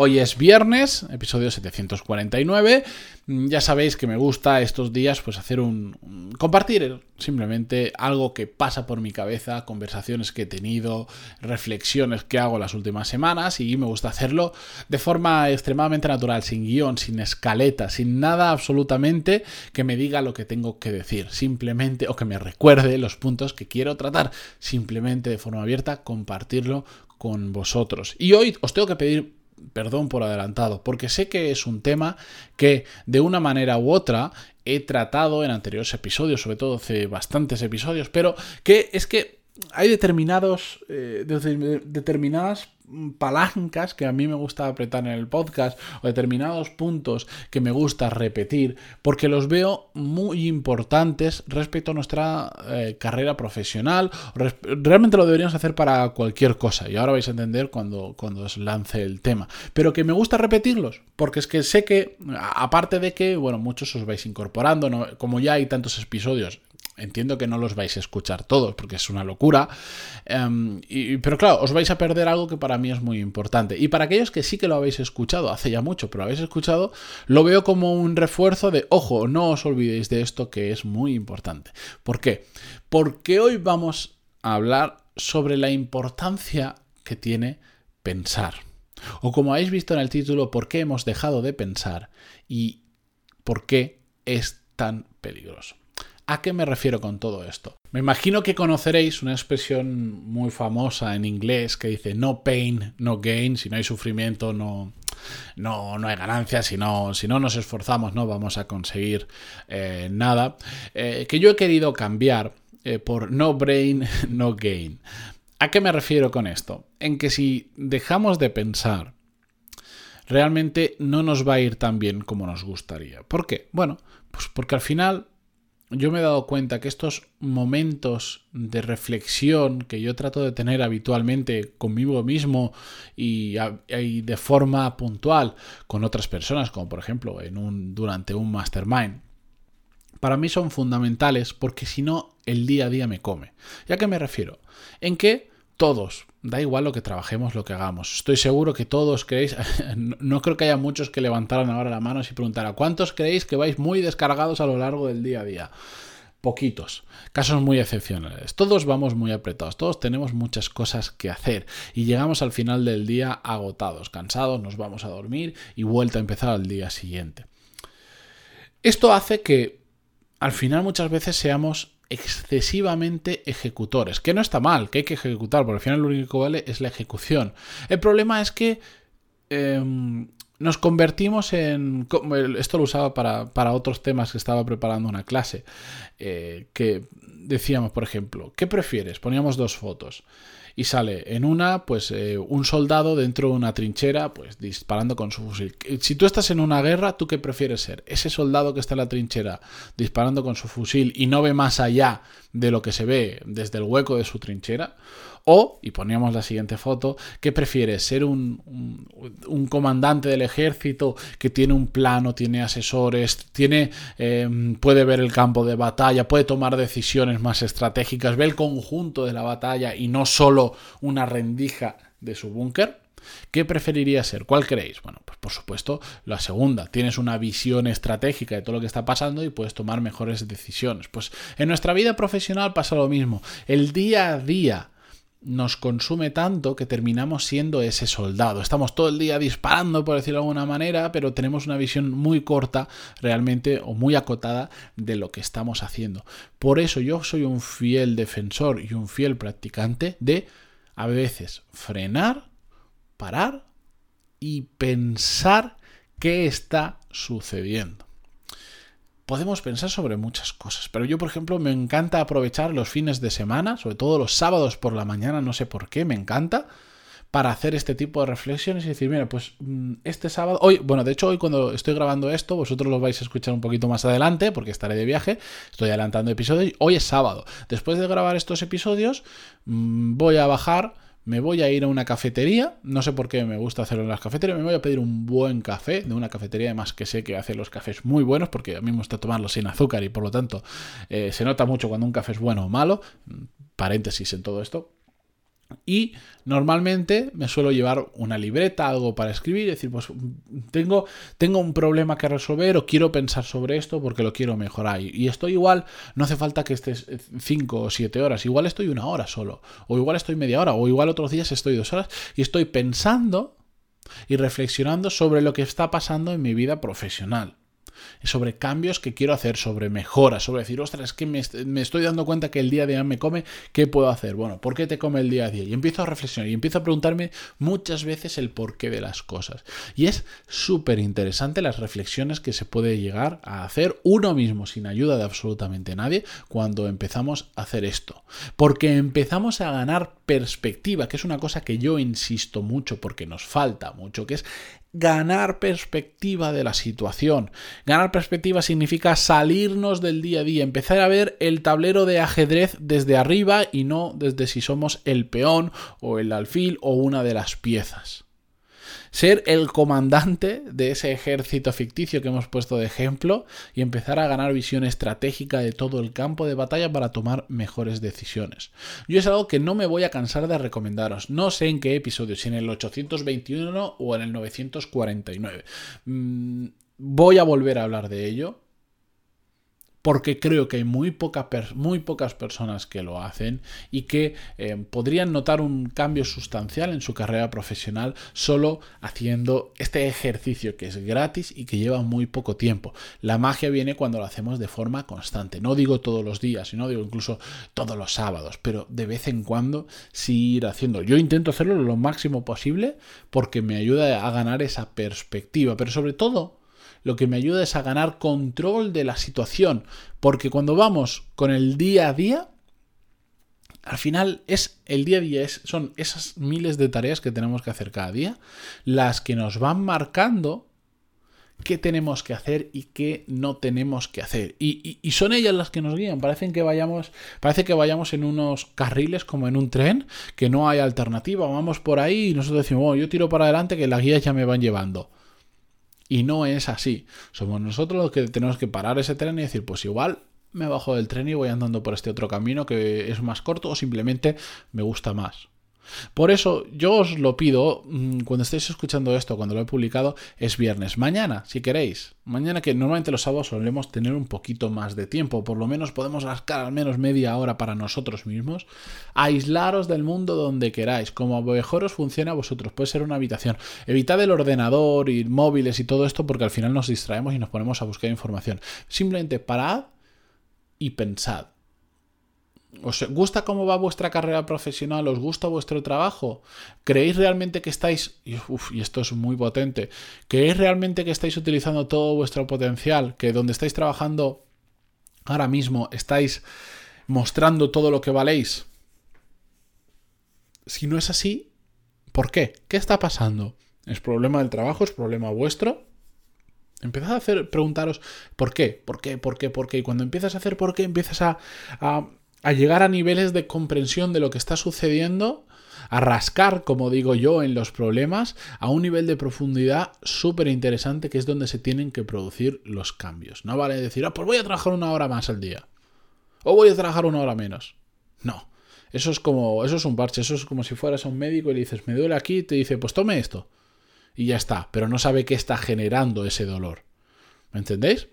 Hoy es viernes, episodio 749. Mm, ya sabéis que me gusta estos días pues hacer un, compartir simplemente algo que pasa por mi cabeza, conversaciones que he tenido, reflexiones que hago las últimas semanas y me gusta hacerlo de forma extremadamente natural, sin guion, sin escaleta, sin nada absolutamente que me diga lo que tengo que decir, simplemente o que me recuerde los puntos que quiero tratar, simplemente de forma abierta compartirlo con vosotros. Y hoy os tengo que pedir perdón por adelantado, porque sé que es un tema que de una manera u otra he tratado en anteriores episodios, sobre todo hace bastantes episodios, pero que es que hay determinados, eh, determinadas palancas que a mí me gusta apretar en el podcast o determinados puntos que me gusta repetir porque los veo muy importantes respecto a nuestra eh, carrera profesional. Realmente lo deberíamos hacer para cualquier cosa y ahora vais a entender cuando, cuando os lance el tema. Pero que me gusta repetirlos porque es que sé que, aparte de que, bueno, muchos os vais incorporando, como ya hay tantos episodios Entiendo que no los vais a escuchar todos porque es una locura. Em, pero claro, os vais a perder algo que para mí es muy importante. Y para aquellos que sí que lo habéis escuchado, hace ya mucho, pero lo habéis escuchado, lo veo como un refuerzo de, ojo, no os olvidéis de esto que es muy importante. ¿Por qué? Porque hoy vamos a hablar sobre la importancia que tiene pensar. O como habéis visto en el título, por qué hemos dejado de pensar y por qué es tan peligroso. ¿A qué me refiero con todo esto? Me imagino que conoceréis una expresión muy famosa en inglés que dice no pain, no gain, si no hay sufrimiento no, no, no hay ganancia, si no, si no nos esforzamos no vamos a conseguir eh, nada, eh, que yo he querido cambiar eh, por no brain, no gain. ¿A qué me refiero con esto? En que si dejamos de pensar, realmente no nos va a ir tan bien como nos gustaría. ¿Por qué? Bueno, pues porque al final yo me he dado cuenta que estos momentos de reflexión que yo trato de tener habitualmente conmigo mismo y, de forma puntual con otras personas, como por ejemplo en un, durante un mastermind, para mí son fundamentales porque si no el día a día me come. ¿Ya qué me refiero? En que todos, da igual lo que trabajemos, lo que hagamos. Estoy seguro que todos creéis, no creo que haya muchos que levantaran ahora la mano y preguntaran, ¿cuántos creéis que vais muy descargados a lo largo del día a día? Poquitos, casos muy excepcionales. Todos vamos muy apretados, todos tenemos muchas cosas que hacer y llegamos al final del día agotados, cansados, nos vamos a dormir y vuelta a empezar al día siguiente. Esto hace que al final muchas veces seamos excesivamente ejecutores, que no está mal, que hay que ejecutar, porque al final lo único que vale es la ejecución. El problema es que em, nos convertimos en... Esto lo usaba para, otros temas que estaba preparando una clase, eh, que decíamos, por ejemplo, ¿qué prefieres? Poníamos dos fotos y sale en una, pues eh, un soldado dentro de una trinchera, pues disparando con su fusil. Si tú estás en una guerra, ¿tú qué prefieres ser? Ese soldado que está en la trinchera disparando con su fusil y no ve más allá de lo que se ve desde el hueco de su trinchera, o, y poníamos la siguiente foto, ¿qué prefieres? ¿Ser un, un, comandante del ejército que tiene un plano, tiene asesores, tiene, em, puede ver el campo de batalla, puede tomar decisiones más estratégicas, ve el conjunto de la batalla y no solo una rendija de su búnker? ¿Qué preferiría ser? ¿Cuál creéis? Bueno, pues por supuesto la segunda. Tienes una visión estratégica de todo lo que está pasando y puedes tomar mejores decisiones. Pues en nuestra vida profesional pasa lo mismo. El día a día nos consume tanto que terminamos siendo ese soldado. Estamos todo el día disparando, por decirlo de alguna manera, pero tenemos una visión muy corta realmente o muy acotada de lo que estamos haciendo. Por eso yo soy un fiel defensor y un fiel practicante de a veces frenar, parar y pensar qué está sucediendo podemos pensar sobre muchas cosas. Pero yo, por ejemplo, me encanta aprovechar los fines de semana, sobre todo los sábados por la mañana, no sé por qué, me encanta, para hacer este tipo de reflexiones y decir, mira, pues mm, este sábado, hoy, bueno, de hecho hoy cuando estoy grabando esto, vosotros lo vais a escuchar un poquito más adelante porque estaré de viaje, estoy adelantando episodios, hoy es sábado. Después de grabar estos episodios, mm, voy a bajar me voy a ir a una cafetería, no sé por qué me gusta hacerlo en las cafeterías, me voy a pedir un buen café de una cafetería, además que sé que hace los cafés muy buenos, porque a mí me gusta tomarlos sin azúcar y por lo tanto eh, se nota mucho cuando un café es bueno o malo, paréntesis en todo esto, y normalmente me suelo llevar una libreta, algo para escribir, decir, pues tengo, tengo un problema que resolver o quiero pensar sobre esto porque lo quiero mejorar. Y estoy igual, no hace falta que estés 5 o 7 horas, igual estoy una hora solo, o igual estoy media hora, o igual otros días estoy dos horas y estoy pensando y reflexionando sobre lo que está pasando en mi vida profesional sobre cambios que quiero hacer, sobre mejoras, sobre decir, ostras, es que me, estoy dando cuenta que el día a día me come, ¿qué puedo hacer? Bueno, ¿por qué te come el día a día? Y empiezo a reflexionar y empiezo a preguntarme muchas veces el porqué de las cosas. Y es súper interesante las reflexiones que se puede llegar a hacer uno mismo sin ayuda de absolutamente nadie cuando empezamos a hacer esto. Porque empezamos a ganar perspectiva, que es una cosa que yo insisto mucho porque nos falta mucho, que es ganar perspectiva de la situación. Ganar perspectiva significa salirnos del día a día, empezar a ver el tablero de ajedrez desde arriba y no desde si somos el peón o el alfil o una de las piezas ser el comandante de ese ejército ficticio que hemos puesto de ejemplo y empezar a ganar visión estratégica de todo el campo de batalla para tomar mejores decisiones. Yo es algo que no me voy a cansar de recomendaros. No sé en qué episodio, si en el 821 o en el 949. Mm, voy a volver a hablar de ello porque creo que hay muy, muy pocas personas que lo hacen y que eh, podrían notar un cambio sustancial en su carrera profesional solo haciendo este ejercicio que es gratis y que lleva muy poco tiempo. La magia viene cuando lo hacemos de forma constante. No digo todos los días, sino digo incluso todos los sábados, pero de vez en cuando sí ir haciendo. Yo intento hacerlo lo máximo posible porque me ayuda a ganar esa perspectiva, pero sobre todo lo que me ayuda es a ganar control de la situación, porque cuando vamos con el día a día, al final es el día a día, es, son esas miles de tareas que tenemos que hacer cada día, las que nos van marcando qué tenemos que hacer y qué no tenemos que hacer. Y, son ellas las que nos guían. Parecen que vayamos, parece que vayamos en unos carriles como en un tren, que no hay alternativa. Vamos por ahí y nosotros decimos, bueno, yo tiro para adelante que las guías ya me van llevando. Y no es así. Somos nosotros los que tenemos que parar ese tren y decir, pues igual me bajo del tren y voy andando por este otro camino que es más corto o simplemente me gusta más. Por eso yo os lo pido, mm, cuando estéis escuchando esto, cuando lo he publicado, es viernes. Mañana, si queréis. Mañana que normalmente los sábados solemos tener un poquito más de tiempo, por lo menos podemos rascar al menos media hora para nosotros mismos. Aislaros del mundo donde queráis, como mejor os funciona a vosotros. Puede ser una habitación. Evitad el ordenador y móviles y todo esto porque al final nos distraemos y nos ponemos a buscar información. Simplemente parad y pensad ¿Os gusta cómo va vuestra carrera profesional? ¿Os gusta vuestro trabajo? ¿Creéis realmente que estáis, y esto es muy potente, ¿creéis realmente que estáis utilizando todo vuestro potencial? ¿Que donde estáis trabajando ahora mismo estáis mostrando todo lo que valéis? Si no es así, ¿por qué? ¿Qué está pasando? ¿Es problema del trabajo? ¿Es problema vuestro? Empezad a hacer, preguntaros ¿por qué? ¿Por qué? ¿Por qué? ¿Por qué? Y cuando empiezas a hacer por qué, empiezas a llegar a niveles de comprensión de lo que está sucediendo, a rascar, como digo yo, en los problemas, a un nivel de profundidad súper interesante que es donde se tienen que producir los cambios. No vale decir, ah, pues voy a trabajar una hora más al día. O voy a trabajar una hora menos. No. Eso es como, eso es un parche, eso es como si fueras a un médico y le dices, me duele aquí, y te dice, pues tome esto. Y ya está, pero no sabe qué está generando ese dolor. ¿Me entendéis?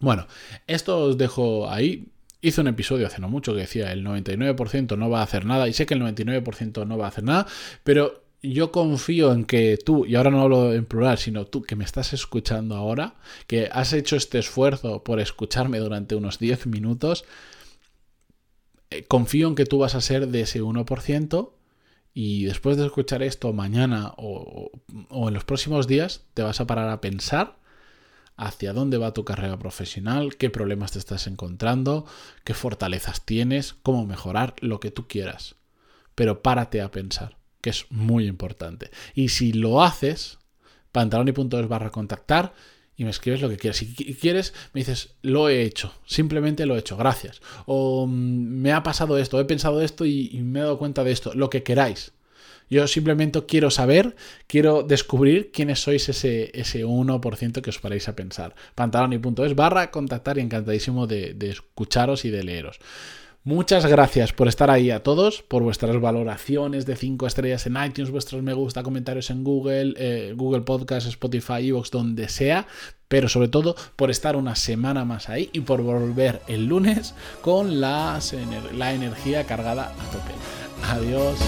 Bueno, esto os dejo ahí. Hice un episodio hace no mucho que decía el 99% no va a hacer nada y sé que el 99% no va a hacer nada, pero yo confío en que tú, y ahora no hablo en plural, sino tú que me estás escuchando ahora, que has hecho este esfuerzo por escucharme durante unos 10 minutos, eh, confío en que tú vas a ser de ese 1% y después de escuchar esto mañana o, o en los próximos días te vas a parar a pensar hacia dónde va tu carrera profesional, qué problemas te estás encontrando, qué fortalezas tienes, cómo mejorar, lo que tú quieras. Pero párate a pensar. que es muy importante. Y si lo haces, pantaloni.es barra contactar y me escribes lo que quieras. Si quieres, me dices, lo he hecho, simplemente lo he hecho, gracias. O mm, me ha pasado esto, he pensado esto y, me he dado cuenta de esto, lo que queráis. Yo simplemente quiero saber, quiero descubrir quiénes sois ese, ese 1% que os paráis a pensar. Pantaloni.es barra contactar y encantadísimo de, de escucharos y de leeros. Muchas gracias por estar ahí a todos, por vuestras valoraciones de 5 estrellas en iTunes, vuestros me gusta, comentarios en Google, eh, Google Podcast, Spotify, Evox, donde sea, pero sobre todo por estar una semana más ahí y por volver el lunes con la, la energía cargada a tope. Adiós.